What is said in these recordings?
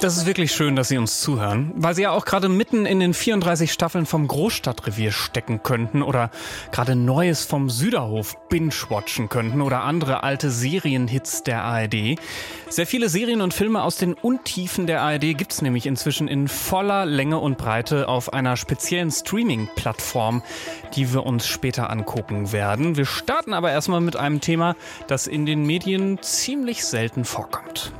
das ist wirklich schön, dass Sie uns zuhören, weil Sie ja auch gerade mitten in den 34 Staffeln vom Großstadtrevier stecken könnten oder gerade Neues vom Süderhof binge-watchen könnten oder andere alte Serienhits der ARD. Sehr viele Serien und Filme aus den Untiefen der ARD gibt's nämlich inzwischen in voller Länge und Breite auf einer speziellen Streaming-Plattform, die wir uns später angucken werden. Wir starten aber erstmal mit einem Thema, das in den Medien ziemlich selten vorkommt.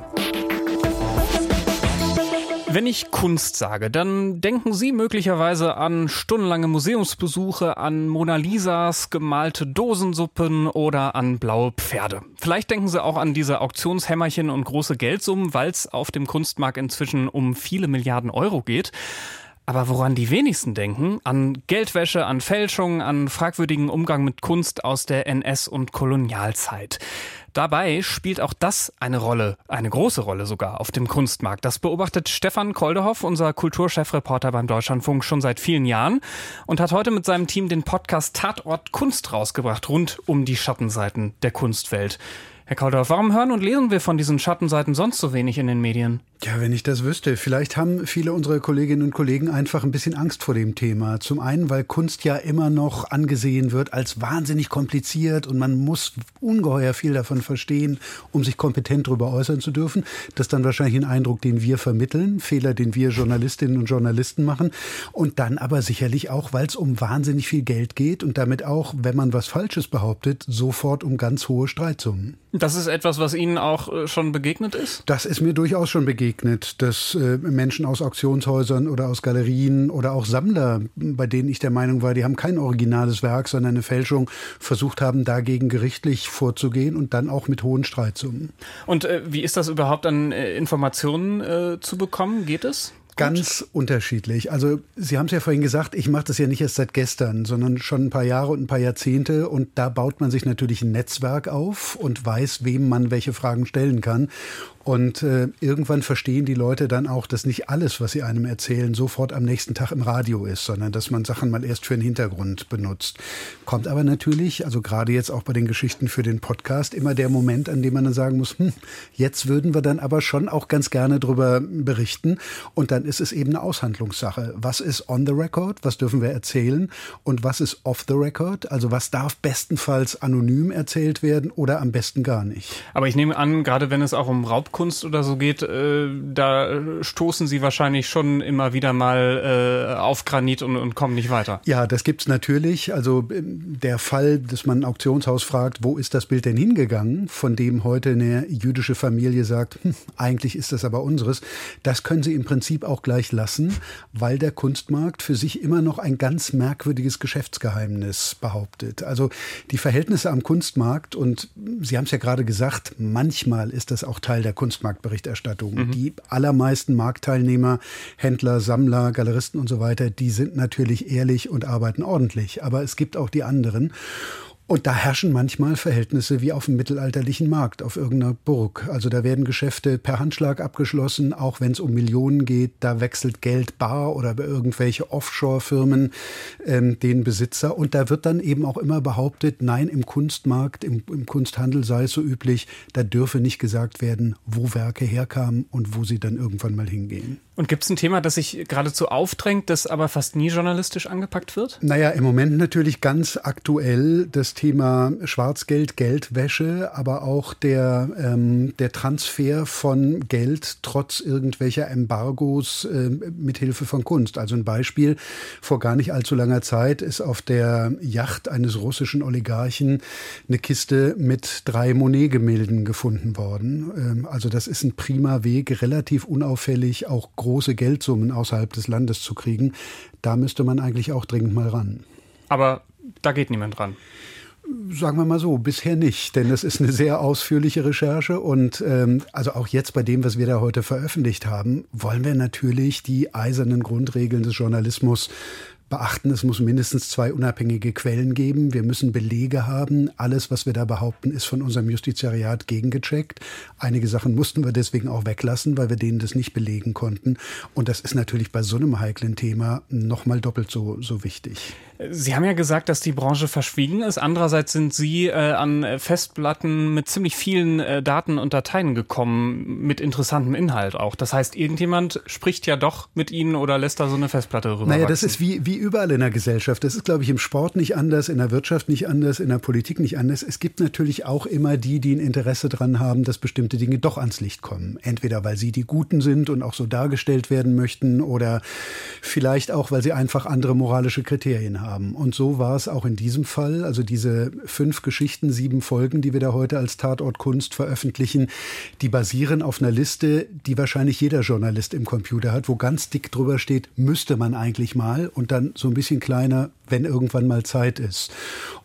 Wenn ich Kunst sage, dann denken Sie möglicherweise an stundenlange Museumsbesuche, an Mona Lisas gemalte Dosensuppen oder an blaue Pferde. Vielleicht denken Sie auch an diese Auktionshämmerchen und große Geldsummen, weil es auf dem Kunstmarkt inzwischen um viele Milliarden Euro geht. Aber woran die wenigsten denken, an Geldwäsche, an Fälschungen, an fragwürdigen Umgang mit Kunst aus der NS- und Kolonialzeit. Dabei spielt auch das eine Rolle, eine große Rolle sogar auf dem Kunstmarkt. Das beobachtet Stefan Koldehoff, unser Kulturchefreporter beim Deutschlandfunk, schon seit vielen Jahren und hat heute mit seinem Team den Podcast Tatort Kunst rausgebracht, rund um die Schattenseiten der Kunstwelt. Herr Koldehoff, warum hören und lesen wir von diesen Schattenseiten sonst so wenig in den Medien? Ja, wenn ich das wüsste. Vielleicht haben viele unserer Kolleginnen und Kollegen einfach ein bisschen Angst vor dem Thema. Zum einen, weil Kunst ja immer noch angesehen wird als wahnsinnig kompliziert und man muss ungeheuer viel davon verstehen, um sich kompetent darüber äußern zu dürfen. Das ist dann wahrscheinlich ein Eindruck, den wir vermitteln, Fehler, den wir Journalistinnen und Journalisten machen. Und dann aber sicherlich auch, weil es um wahnsinnig viel Geld geht und damit auch, wenn man was Falsches behauptet, sofort um ganz hohe Streitsummen. Das ist etwas, was Ihnen auch äh, schon begegnet ist? Das ist mir durchaus schon begegnet dass äh, Menschen aus Auktionshäusern oder aus Galerien oder auch Sammler, bei denen ich der Meinung war, die haben kein originales Werk, sondern eine Fälschung, versucht haben, dagegen gerichtlich vorzugehen und dann auch mit hohen Streitsummen. Und äh, wie ist das überhaupt an äh, Informationen äh, zu bekommen? Geht es? Ganz unterschiedlich. Also Sie haben es ja vorhin gesagt, ich mache das ja nicht erst seit gestern, sondern schon ein paar Jahre und ein paar Jahrzehnte. Und da baut man sich natürlich ein Netzwerk auf und weiß, wem man welche Fragen stellen kann. Und äh, irgendwann verstehen die Leute dann auch, dass nicht alles, was sie einem erzählen, sofort am nächsten Tag im Radio ist, sondern dass man Sachen mal erst für den Hintergrund benutzt. Kommt aber natürlich, also gerade jetzt auch bei den Geschichten für den Podcast, immer der Moment, an dem man dann sagen muss, hm, jetzt würden wir dann aber schon auch ganz gerne drüber berichten. Und dann ist es eben eine Aushandlungssache. Was ist on the record? Was dürfen wir erzählen? Und was ist off the record? Also was darf bestenfalls anonym erzählt werden oder am besten gar nicht? Aber ich nehme an, gerade wenn es auch um Raubkunst oder so geht, äh, da stoßen Sie wahrscheinlich schon immer wieder mal äh, auf Granit und, und kommen nicht weiter. Ja, das gibt's natürlich. Also ähm, der Fall, dass man ein Auktionshaus fragt, wo ist das Bild denn hingegangen, von dem heute eine jüdische Familie sagt, hm, eigentlich ist das aber unseres, das können Sie im Prinzip auch auch gleich lassen, weil der Kunstmarkt für sich immer noch ein ganz merkwürdiges Geschäftsgeheimnis behauptet. Also die Verhältnisse am Kunstmarkt und Sie haben es ja gerade gesagt, manchmal ist das auch Teil der Kunstmarktberichterstattung. Mhm. Die allermeisten Marktteilnehmer, Händler, Sammler, Galeristen und so weiter, die sind natürlich ehrlich und arbeiten ordentlich. Aber es gibt auch die anderen. Und da herrschen manchmal Verhältnisse wie auf dem mittelalterlichen Markt, auf irgendeiner Burg. Also da werden Geschäfte per Handschlag abgeschlossen, auch wenn es um Millionen geht. Da wechselt Geld bar oder bei irgendwelche Offshore-Firmen ähm, den Besitzer. Und da wird dann eben auch immer behauptet, nein, im Kunstmarkt, im, im Kunsthandel sei es so üblich, da dürfe nicht gesagt werden, wo Werke herkamen und wo sie dann irgendwann mal hingehen. Und gibt es ein Thema, das sich geradezu aufdrängt, das aber fast nie journalistisch angepackt wird? Naja, im Moment natürlich ganz aktuell das Thema Schwarzgeld, Geldwäsche, aber auch der, ähm, der Transfer von Geld trotz irgendwelcher Embargos äh, mithilfe von Kunst. Also ein Beispiel, vor gar nicht allzu langer Zeit ist auf der Yacht eines russischen Oligarchen eine Kiste mit drei Monet-Gemälden gefunden worden. Ähm, also das ist ein prima Weg, relativ unauffällig, auch große Geldsummen außerhalb des Landes zu kriegen. Da müsste man eigentlich auch dringend mal ran. Aber da geht niemand ran. Sagen wir mal so, bisher nicht, denn das ist eine sehr ausführliche Recherche und ähm, also auch jetzt bei dem, was wir da heute veröffentlicht haben, wollen wir natürlich die eisernen Grundregeln des Journalismus beachten, es muss mindestens zwei unabhängige Quellen geben. Wir müssen Belege haben. Alles, was wir da behaupten, ist von unserem Justizariat gegengecheckt. Einige Sachen mussten wir deswegen auch weglassen, weil wir denen das nicht belegen konnten. Und das ist natürlich bei so einem heiklen Thema nochmal doppelt so, so wichtig. Sie haben ja gesagt, dass die Branche verschwiegen ist. Andererseits sind Sie äh, an Festplatten mit ziemlich vielen äh, Daten und Dateien gekommen, mit interessantem Inhalt auch. Das heißt, irgendjemand spricht ja doch mit Ihnen oder lässt da so eine Festplatte rüber. Naja, das ist wie, wie überall in der Gesellschaft. Das ist, glaube ich, im Sport nicht anders, in der Wirtschaft nicht anders, in der Politik nicht anders. Es gibt natürlich auch immer die, die ein Interesse daran haben, dass bestimmte Dinge doch ans Licht kommen. Entweder weil sie die Guten sind und auch so dargestellt werden möchten oder vielleicht auch, weil sie einfach andere moralische Kriterien haben. Und so war es auch in diesem Fall. Also diese fünf Geschichten, sieben Folgen, die wir da heute als Tatort Kunst veröffentlichen, die basieren auf einer Liste, die wahrscheinlich jeder Journalist im Computer hat, wo ganz dick drüber steht, müsste man eigentlich mal und dann so ein bisschen kleiner, wenn irgendwann mal Zeit ist.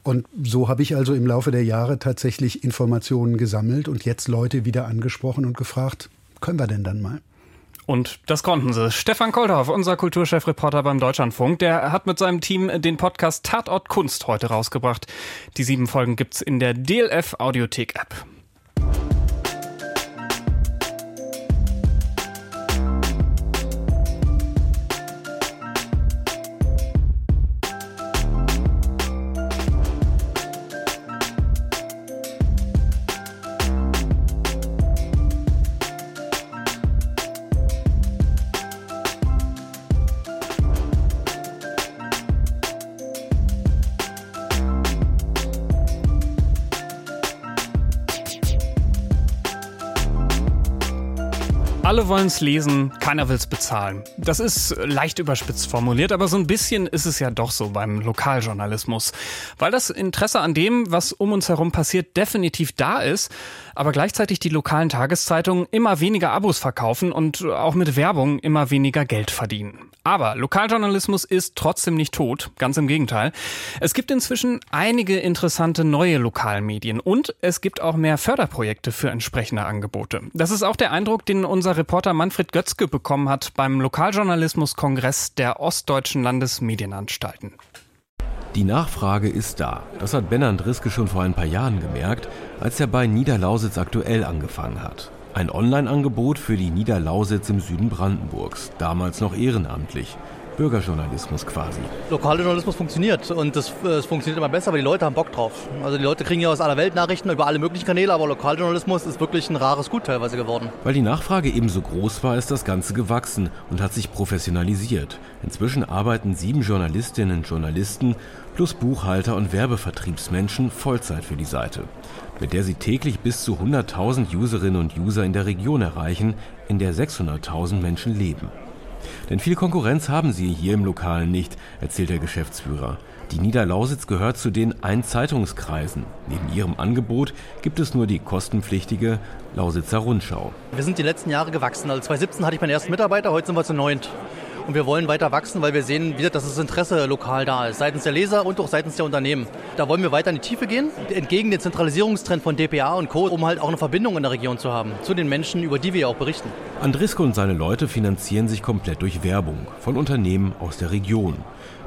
Und so habe ich also im Laufe der Jahre tatsächlich Informationen gesammelt und jetzt Leute wieder angesprochen und gefragt, können wir denn dann mal? Und das konnten sie. Stefan Koldhoff, unser Kulturchefreporter beim Deutschlandfunk, der hat mit seinem Team den Podcast Tatort Kunst heute rausgebracht. Die sieben Folgen gibt's in der DLF Audiothek App. Alle wollen es lesen, keiner will es bezahlen. Das ist leicht überspitzt formuliert, aber so ein bisschen ist es ja doch so beim Lokaljournalismus. Weil das Interesse an dem, was um uns herum passiert, definitiv da ist, aber gleichzeitig die lokalen Tageszeitungen immer weniger Abos verkaufen und auch mit Werbung immer weniger Geld verdienen. Aber Lokaljournalismus ist trotzdem nicht tot, ganz im Gegenteil. Es gibt inzwischen einige interessante neue Lokalmedien und es gibt auch mehr Förderprojekte für entsprechende Angebote. Das ist auch der Eindruck, den unser Reporter Manfred Götzke bekommen hat beim Lokaljournalismuskongress der Ostdeutschen Landesmedienanstalten. Die Nachfrage ist da. Das hat Ben Andriske schon vor ein paar Jahren gemerkt, als er bei Niederlausitz aktuell angefangen hat. Ein Online-Angebot für die Niederlausitz im Süden Brandenburgs, damals noch ehrenamtlich. Bürgerjournalismus quasi. Lokaler Journalismus funktioniert und das, das, funktioniert immer besser, weil die Leute haben Bock drauf. Also die Leute kriegen ja aus aller Welt Nachrichten über alle möglichen Kanäle, aber Lokaljournalismus ist wirklich ein rares Gut teilweise geworden. Weil die Nachfrage ebenso groß war, ist das Ganze gewachsen und hat sich professionalisiert. Inzwischen arbeiten sieben Journalistinnen und Journalisten plus Buchhalter und Werbevertriebsmenschen Vollzeit für die Seite, mit der sie täglich bis zu 100.000 Userinnen und User in der Region erreichen, in der 600.000 Menschen leben. Denn viel Konkurrenz haben sie hier im Lokalen nicht, erzählt der Geschäftsführer. Die Niederlausitz gehört zu den Einzeitungskreisen. Neben ihrem Angebot gibt es nur die kostenpflichtige Lausitzer Rundschau. Wir sind die letzten Jahre gewachsen. Also 2017 hatte ich meinen ersten Mitarbeiter, heute sind wir zu neunt. Und wir wollen weiter wachsen, weil wir sehen wieder, dass das Interesse lokal da ist, seitens der Leser und auch seitens der Unternehmen. Da wollen wir weiter in die Tiefe gehen, entgegen dem Zentralisierungstrend von DPA und Co., um halt auch eine Verbindung in der Region zu haben, zu den Menschen, über die wir ja auch berichten. Andriske und seine Leute finanzieren sich komplett durch Werbung von Unternehmen aus der Region.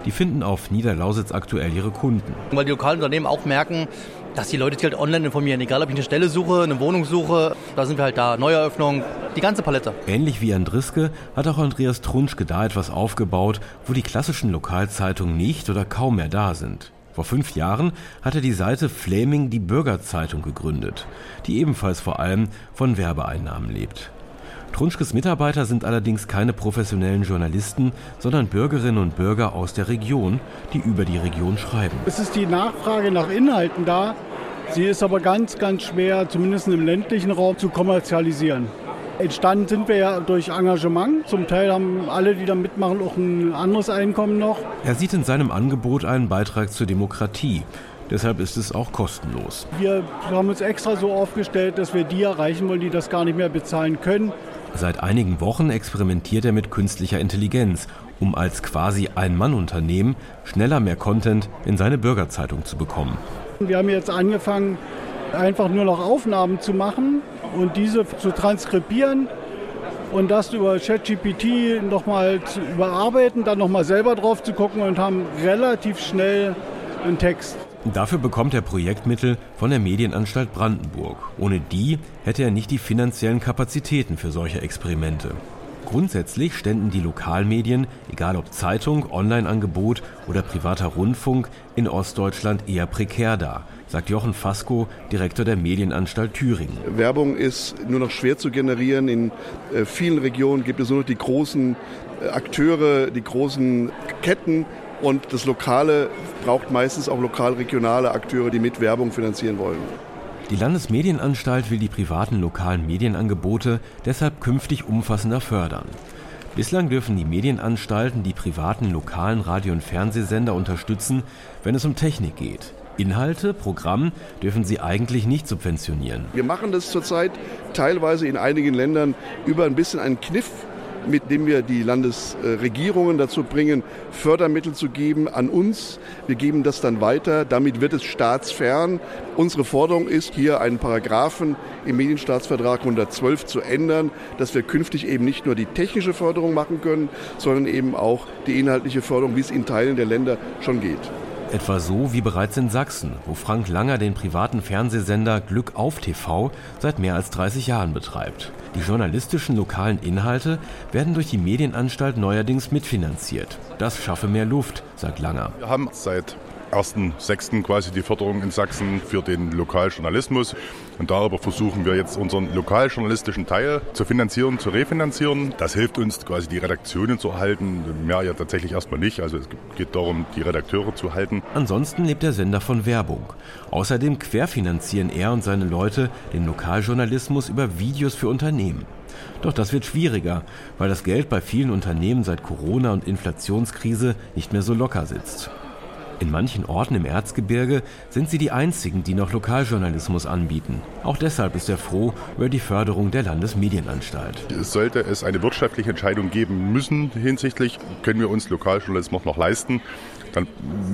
Die finden auf Niederlausitz aktuell ihre Kunden. Weil die lokalen Unternehmen auch merken, dass die Leute sich halt online informieren. Egal, ob ich eine Stelle suche, eine Wohnung suche, da sind wir halt da. Neueröffnung, die ganze Palette. Ähnlich wie Andriske hat auch Andreas Trunschke da etwas aufgebaut, wo die klassischen Lokalzeitungen nicht oder kaum mehr da sind. Vor fünf Jahren hat er die Seite Flaming die Bürgerzeitung gegründet, die ebenfalls vor allem von Werbeeinnahmen lebt. Trunschkes Mitarbeiter sind allerdings keine professionellen Journalisten, sondern Bürgerinnen und Bürger aus der Region, die über die Region schreiben. Es ist die Nachfrage nach Inhalten da, Sie ist aber ganz, ganz schwer, zumindest im ländlichen Raum, zu kommerzialisieren. Entstanden sind wir ja durch Engagement. Zum Teil haben alle, die da mitmachen, auch ein anderes Einkommen noch. Er sieht in seinem Angebot einen Beitrag zur Demokratie. Deshalb ist es auch kostenlos. Wir haben uns extra so aufgestellt, dass wir die erreichen wollen, die das gar nicht mehr bezahlen können. Seit einigen Wochen experimentiert er mit künstlicher Intelligenz, um als quasi Ein-Mann-Unternehmen schneller mehr Content in seine Bürgerzeitung zu bekommen. Wir haben jetzt angefangen, einfach nur noch Aufnahmen zu machen und diese zu transkribieren und das über ChatGPT nochmal zu überarbeiten, dann nochmal selber drauf zu gucken und haben relativ schnell einen Text. Dafür bekommt er Projektmittel von der Medienanstalt Brandenburg. Ohne die hätte er nicht die finanziellen Kapazitäten für solche Experimente. Grundsätzlich ständen die Lokalmedien, egal ob Zeitung, Online-Angebot oder privater Rundfunk, in Ostdeutschland eher prekär da, sagt Jochen Fasko, Direktor der Medienanstalt Thüringen. Werbung ist nur noch schwer zu generieren. In äh, vielen Regionen gibt es nur noch die großen äh, Akteure, die großen Ketten. Und das Lokale braucht meistens auch lokal-regionale Akteure, die mit Werbung finanzieren wollen. Die Landesmedienanstalt will die privaten lokalen Medienangebote deshalb künftig umfassender fördern. Bislang dürfen die Medienanstalten die privaten lokalen Radio- und Fernsehsender unterstützen, wenn es um Technik geht. Inhalte, Programm dürfen sie eigentlich nicht subventionieren. Wir machen das zurzeit teilweise in einigen Ländern über ein bisschen einen Kniff mit dem wir die Landesregierungen dazu bringen, Fördermittel zu geben an uns. Wir geben das dann weiter. Damit wird es staatsfern. Unsere Forderung ist, hier einen Paragraphen im Medienstaatsvertrag 112 zu ändern, dass wir künftig eben nicht nur die technische Förderung machen können, sondern eben auch die inhaltliche Förderung, wie es in Teilen der Länder schon geht. Etwa so wie bereits in Sachsen, wo Frank Langer den privaten Fernsehsender Glück auf TV seit mehr als 30 Jahren betreibt. Die journalistischen lokalen Inhalte werden durch die Medienanstalt neuerdings mitfinanziert. Das schaffe mehr Luft, sagt Langer. Wir haben seit 1.6. quasi die Förderung in Sachsen für den Lokaljournalismus. Und darüber versuchen wir jetzt unseren lokaljournalistischen Teil zu finanzieren, zu refinanzieren. Das hilft uns quasi die Redaktionen zu erhalten. Mehr ja tatsächlich erstmal nicht. Also es geht darum, die Redakteure zu halten. Ansonsten lebt der Sender von Werbung. Außerdem querfinanzieren er und seine Leute den Lokaljournalismus über Videos für Unternehmen. Doch das wird schwieriger, weil das Geld bei vielen Unternehmen seit Corona und Inflationskrise nicht mehr so locker sitzt. In manchen Orten im Erzgebirge sind sie die einzigen, die noch Lokaljournalismus anbieten. Auch deshalb ist er froh über die Förderung der Landesmedienanstalt. Sollte es eine wirtschaftliche Entscheidung geben müssen hinsichtlich, können wir uns Lokaljournalismus noch leisten, dann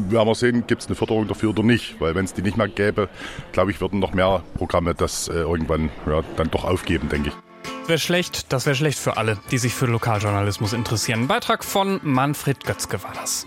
werden wir sehen, gibt es eine Förderung dafür oder nicht. Weil wenn es die nicht mehr gäbe, glaube ich, würden noch mehr Programme das äh, irgendwann ja, dann doch aufgeben, denke ich. Wäre schlecht, das wäre schlecht für alle, die sich für Lokaljournalismus interessieren. Ein Beitrag von Manfred Götzke war das.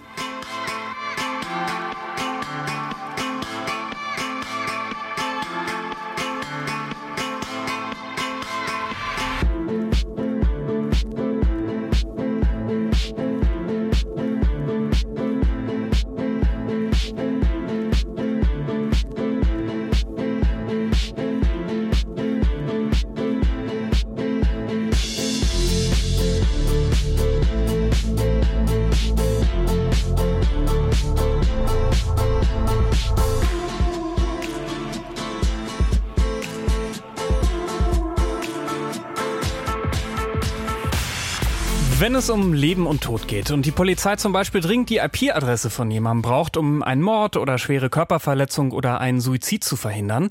Wenn es um Leben und Tod geht und die Polizei zum Beispiel dringend die IP-Adresse von jemandem braucht, um einen Mord oder schwere Körperverletzung oder einen Suizid zu verhindern,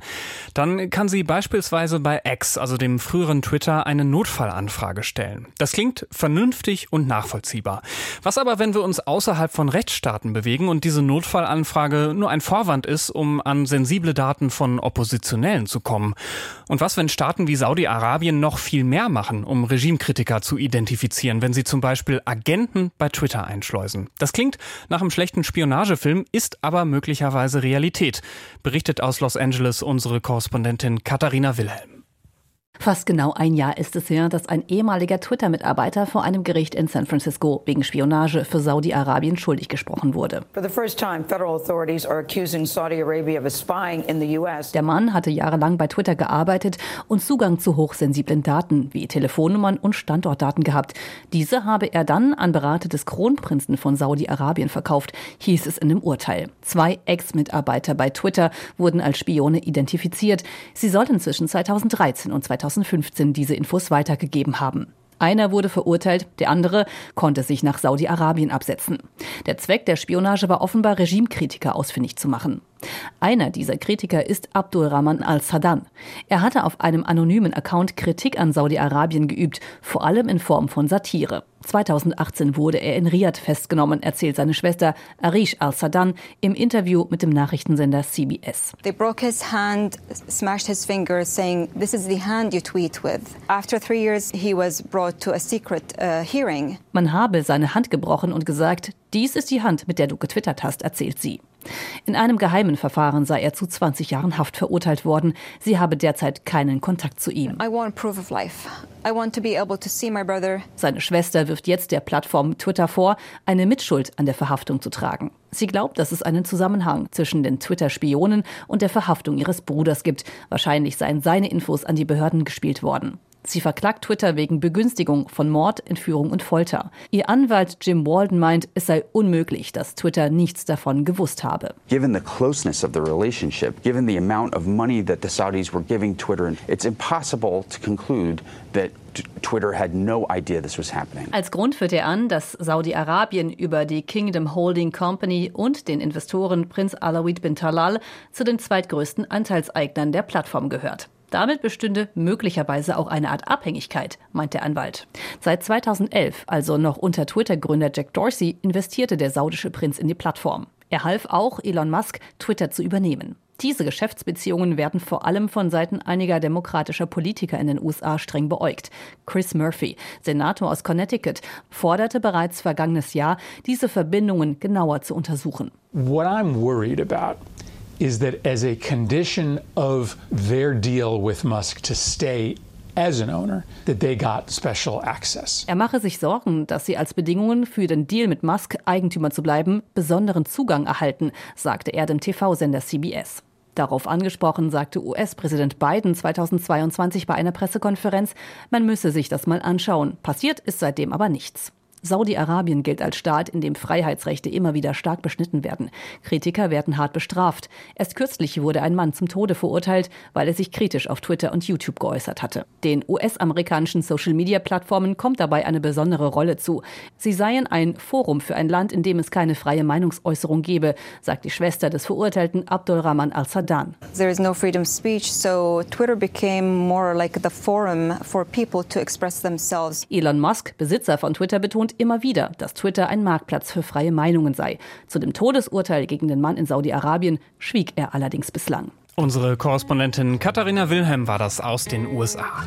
dann kann sie beispielsweise bei X, also dem früheren Twitter, eine Notfallanfrage stellen. Das klingt vernünftig und nachvollziehbar. Was aber, wenn wir uns außerhalb von Rechtsstaaten bewegen und diese Notfallanfrage nur ein Vorwand ist, um an sensible Daten von Oppositionellen zu kommen? Und was, wenn Staaten wie Saudi-Arabien noch viel mehr machen, um Regimekritiker zu identifizieren, wenn sie zum Beispiel Agenten bei Twitter einschleusen. Das klingt nach einem schlechten Spionagefilm, ist aber möglicherweise Realität, berichtet aus Los Angeles unsere Korrespondentin Katharina Wilhelm. Fast genau ein Jahr ist es her, dass ein ehemaliger Twitter-Mitarbeiter vor einem Gericht in San Francisco wegen Spionage für Saudi-Arabien schuldig gesprochen wurde. Der Mann hatte jahrelang bei Twitter gearbeitet und Zugang zu hochsensiblen Daten wie Telefonnummern und Standortdaten gehabt. Diese habe er dann an Berater des Kronprinzen von Saudi-Arabien verkauft, hieß es in dem Urteil. Zwei Ex-Mitarbeiter bei Twitter wurden als Spione identifiziert. Sie sollten zwischen 2013 und 2014 2015 diese Infos weitergegeben haben. Einer wurde verurteilt, der andere konnte sich nach Saudi-Arabien absetzen. Der Zweck der Spionage war offenbar Regimekritiker ausfindig zu machen. Einer dieser Kritiker ist Abdul Rahman al-Sadan. Er hatte auf einem anonymen Account Kritik an Saudi-Arabien geübt, vor allem in Form von Satire. 2018 wurde er in Riyadh festgenommen, erzählt seine Schwester Arish al-Sadan im Interview mit dem Nachrichtensender CBS. They broke his hand, smashed his finger, saying, "This is the hand you tweet with." After three years, he was brought to a secret uh, hearing. Man habe seine Hand gebrochen und gesagt, dies ist die Hand, mit der du getwittert hast, erzählt sie. In einem geheimen Verfahren sei er zu 20 Jahren Haft verurteilt worden. Sie habe derzeit keinen Kontakt zu ihm. Seine Schwester wirft jetzt der Plattform Twitter vor, eine Mitschuld an der Verhaftung zu tragen. Sie glaubt, dass es einen Zusammenhang zwischen den Twitter-Spionen und der Verhaftung ihres Bruders gibt. Wahrscheinlich seien seine Infos an die Behörden gespielt worden. Sie verklagt Twitter wegen Begünstigung von Mord, Entführung und Folter. Ihr Anwalt Jim Walden meint, es sei unmöglich, dass Twitter nichts davon gewusst habe. Given the closeness of the relationship, given the amount of money that the Saudis were giving Twitter, it's impossible to conclude that Als Grund führt er an, dass Saudi-Arabien über die Kingdom Holding Company und den Investoren Prinz Alawid bin Talal zu den zweitgrößten Anteilseignern der Plattform gehört. Damit bestünde möglicherweise auch eine Art Abhängigkeit, meint der Anwalt. Seit 2011, also noch unter Twitter-Gründer Jack Dorsey, investierte der saudische Prinz in die Plattform. Er half auch Elon Musk, Twitter zu übernehmen. Diese Geschäftsbeziehungen werden vor allem von Seiten einiger demokratischer Politiker in den USA streng beäugt. Chris Murphy, Senator aus Connecticut, forderte bereits vergangenes Jahr, diese Verbindungen genauer zu untersuchen. What I'm worried about is that as a condition of their deal with Musk to stay Er mache sich Sorgen, dass sie als Bedingungen für den Deal mit Musk Eigentümer zu bleiben besonderen Zugang erhalten, sagte er dem TV-Sender CBS. Darauf angesprochen sagte US-Präsident Biden 2022 bei einer Pressekonferenz, man müsse sich das mal anschauen. Passiert ist seitdem aber nichts. Saudi-Arabien gilt als Staat, in dem Freiheitsrechte immer wieder stark beschnitten werden. Kritiker werden hart bestraft. Erst kürzlich wurde ein Mann zum Tode verurteilt, weil er sich kritisch auf Twitter und YouTube geäußert hatte. Den US-amerikanischen Social-Media-Plattformen kommt dabei eine besondere Rolle zu. Sie seien ein Forum für ein Land, in dem es keine freie Meinungsäußerung gebe, sagt die Schwester des Verurteilten Abdulrahman al-Sadan. There is no freedom of speech, so Twitter became more like the forum for people to express themselves. Elon Musk, Besitzer von Twitter, betont immer wieder, dass Twitter ein Marktplatz für freie Meinungen sei. Zu dem Todesurteil gegen den Mann in Saudi-Arabien schwieg er allerdings bislang. Unsere Korrespondentin Katharina Wilhelm war das aus den USA.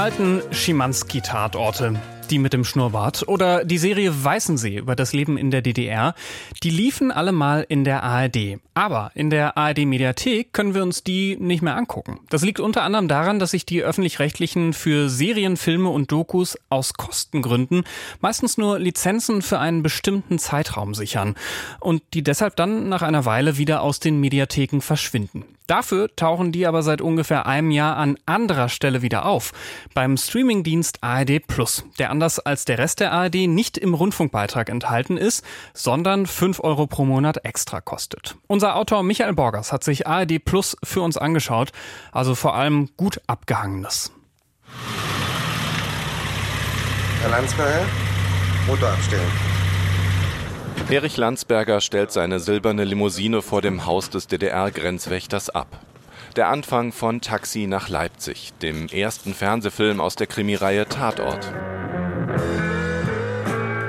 Alten Schimanski-Tatorte, die mit dem Schnurrbart oder die Serie Weißensee über das Leben in der DDR, die liefen alle mal in der ARD. Aber in der ARD-Mediathek können wir uns die nicht mehr angucken. Das liegt unter anderem daran, dass sich die öffentlich-rechtlichen für Serien, Filme und Dokus aus Kostengründen meistens nur Lizenzen für einen bestimmten Zeitraum sichern und die deshalb dann nach einer Weile wieder aus den Mediatheken verschwinden. Dafür tauchen die aber seit ungefähr einem Jahr an anderer Stelle wieder auf. Beim Streamingdienst ARD Plus, der anders als der Rest der ARD nicht im Rundfunkbeitrag enthalten ist, sondern 5 Euro pro Monat extra kostet. Unser Autor Michael Borgers hat sich ARD Plus für uns angeschaut, also vor allem gut abgehangenes. Herr Landsberger, Motor abstellen. Erich Landsberger stellt seine silberne Limousine vor dem Haus des DDR-Grenzwächters ab. Der Anfang von Taxi nach Leipzig, dem ersten Fernsehfilm aus der Krimireihe Tatort.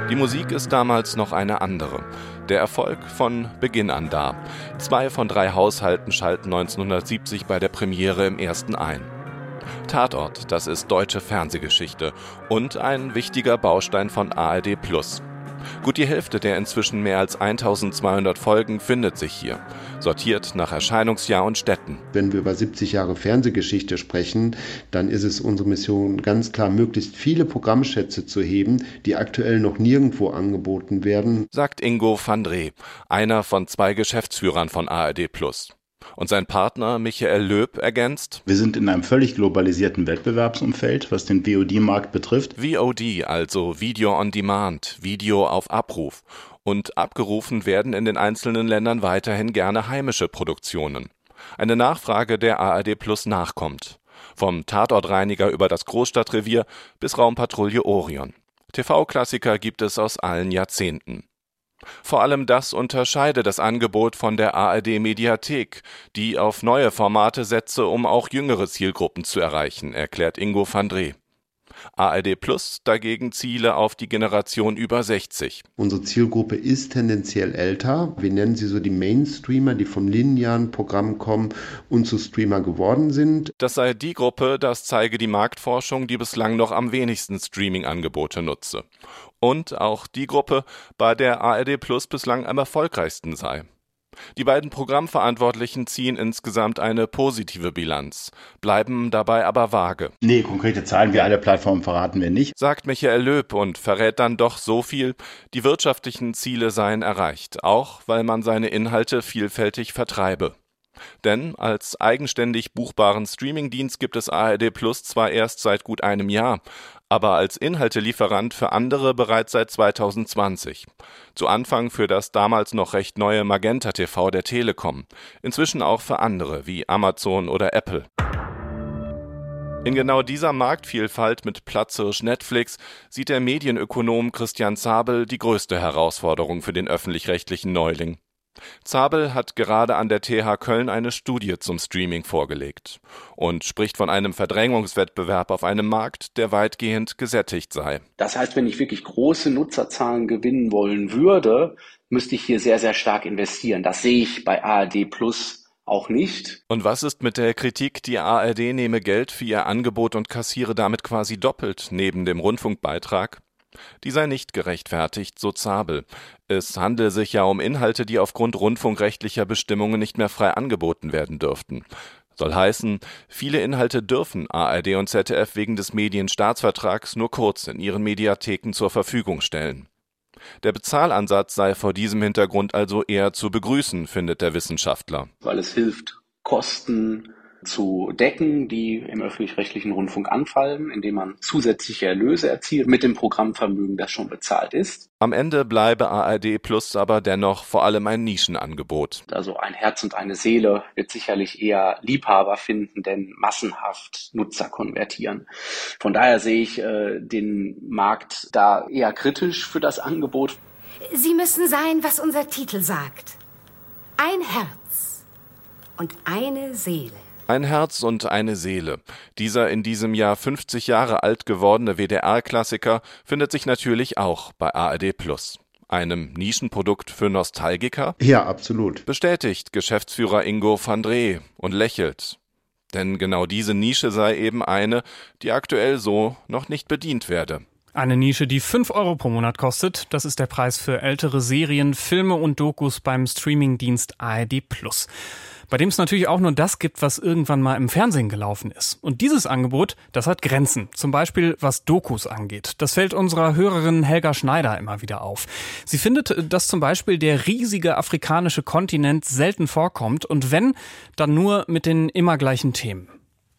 Die Musik ist damals noch eine andere. Der Erfolg von Beginn an da. Zwei von drei Haushalten schalten 1970 bei der Premiere im ersten ein. Tatort, das ist deutsche Fernsehgeschichte und ein wichtiger Baustein von ARD Plus. Gut die Hälfte der inzwischen mehr als 1200 Folgen findet sich hier, sortiert nach Erscheinungsjahr und Städten. Wenn wir über 70 Jahre Fernsehgeschichte sprechen, dann ist es unsere Mission ganz klar, möglichst viele Programmschätze zu heben, die aktuell noch nirgendwo angeboten werden, sagt Ingo van Dree, einer von zwei Geschäftsführern von ARD Plus. Und sein Partner Michael Löb ergänzt, Wir sind in einem völlig globalisierten Wettbewerbsumfeld, was den VOD-Markt betrifft. VOD, also Video on Demand, Video auf Abruf. Und abgerufen werden in den einzelnen Ländern weiterhin gerne heimische Produktionen. Eine Nachfrage der ARD Plus nachkommt. Vom Tatortreiniger über das Großstadtrevier bis Raumpatrouille Orion. TV-Klassiker gibt es aus allen Jahrzehnten. Vor allem das unterscheide das Angebot von der ARD Mediathek, die auf neue Formate setze, um auch jüngere Zielgruppen zu erreichen, erklärt Ingo van Dree. ARD Plus dagegen ziele auf die Generation über 60. Unsere Zielgruppe ist tendenziell älter. Wir nennen sie so die Mainstreamer, die vom linearen Programm kommen und zu Streamer geworden sind. Das sei die Gruppe, das zeige die Marktforschung, die bislang noch am wenigsten Streaming-Angebote nutze. Und auch die Gruppe, bei der ARD Plus bislang am erfolgreichsten sei. Die beiden Programmverantwortlichen ziehen insgesamt eine positive Bilanz, bleiben dabei aber vage. Nee, konkrete Zahlen wie alle Plattformen verraten wir nicht. Sagt Michael Löb und verrät dann doch so viel, die wirtschaftlichen Ziele seien erreicht, auch weil man seine Inhalte vielfältig vertreibe. Denn als eigenständig buchbaren Streamingdienst gibt es ARD Plus zwar erst seit gut einem Jahr, aber als Inhaltelieferant für andere bereits seit 2020. Zu Anfang für das damals noch recht neue Magenta TV der Telekom, inzwischen auch für andere wie Amazon oder Apple. In genau dieser Marktvielfalt mit Platzhirsch Netflix sieht der Medienökonom Christian Zabel die größte Herausforderung für den öffentlich-rechtlichen Neuling. Zabel hat gerade an der TH Köln eine Studie zum Streaming vorgelegt und spricht von einem Verdrängungswettbewerb auf einem Markt, der weitgehend gesättigt sei. Das heißt, wenn ich wirklich große Nutzerzahlen gewinnen wollen würde, müsste ich hier sehr, sehr stark investieren. Das sehe ich bei ARD Plus auch nicht. Und was ist mit der Kritik, die ARD nehme Geld für ihr Angebot und kassiere damit quasi doppelt neben dem Rundfunkbeitrag? Die sei nicht gerechtfertigt, so Zabel. Es handele sich ja um Inhalte, die aufgrund rundfunkrechtlicher Bestimmungen nicht mehr frei angeboten werden dürften. Soll heißen, viele Inhalte dürfen ARD und ZDF wegen des Medienstaatsvertrags nur kurz in ihren Mediatheken zur Verfügung stellen. Der Bezahlansatz sei vor diesem Hintergrund also eher zu begrüßen, findet der Wissenschaftler. Weil es hilft, Kosten zu decken, die im öffentlich-rechtlichen Rundfunk anfallen, indem man zusätzliche Erlöse erzielt mit dem Programmvermögen, das schon bezahlt ist. Am Ende bleibe ARD Plus aber dennoch vor allem ein Nischenangebot. Also ein Herz und eine Seele wird sicherlich eher Liebhaber finden, denn massenhaft Nutzer konvertieren. Von daher sehe ich äh, den Markt da eher kritisch für das Angebot. Sie müssen sein, was unser Titel sagt. Ein Herz und eine Seele. Ein Herz und eine Seele. Dieser in diesem Jahr 50 Jahre alt gewordene WDR-Klassiker findet sich natürlich auch bei ARD Plus. Einem Nischenprodukt für Nostalgiker? Ja, absolut. Bestätigt Geschäftsführer Ingo van Dree und lächelt. Denn genau diese Nische sei eben eine, die aktuell so noch nicht bedient werde. Eine Nische, die 5 Euro pro Monat kostet. Das ist der Preis für ältere Serien, Filme und Dokus beim Streamingdienst ARD Plus bei dem es natürlich auch nur das gibt, was irgendwann mal im Fernsehen gelaufen ist. Und dieses Angebot, das hat Grenzen, zum Beispiel was Dokus angeht. Das fällt unserer Hörerin Helga Schneider immer wieder auf. Sie findet, dass zum Beispiel der riesige afrikanische Kontinent selten vorkommt und wenn, dann nur mit den immer gleichen Themen.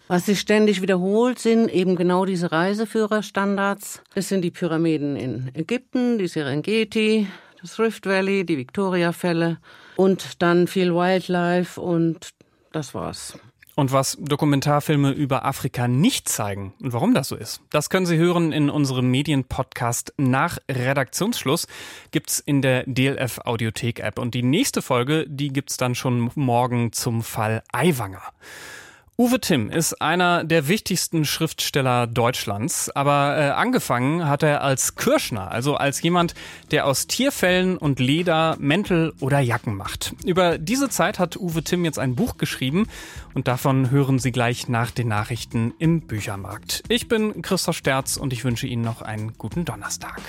Was sich ständig wiederholt, sind eben genau diese Reiseführerstandards. Das sind die Pyramiden in Ägypten, die Serengeti, das Rift Valley, die Victoria-Fälle und dann viel Wildlife und das war's. Und was Dokumentarfilme über Afrika nicht zeigen und warum das so ist, das können Sie hören in unserem Medienpodcast nach Redaktionsschluss. Gibt's in der DLF Audiothek App. Und die nächste Folge, die gibt's dann schon morgen zum Fall Aiwanger. Uwe Timm ist einer der wichtigsten Schriftsteller Deutschlands, aber äh, angefangen hat er als Kirschner, also als jemand, der aus Tierfällen und Leder Mäntel oder Jacken macht. Über diese Zeit hat Uwe Timm jetzt ein Buch geschrieben und davon hören Sie gleich nach den Nachrichten im Büchermarkt. Ich bin Christoph Sterz und ich wünsche Ihnen noch einen guten Donnerstag.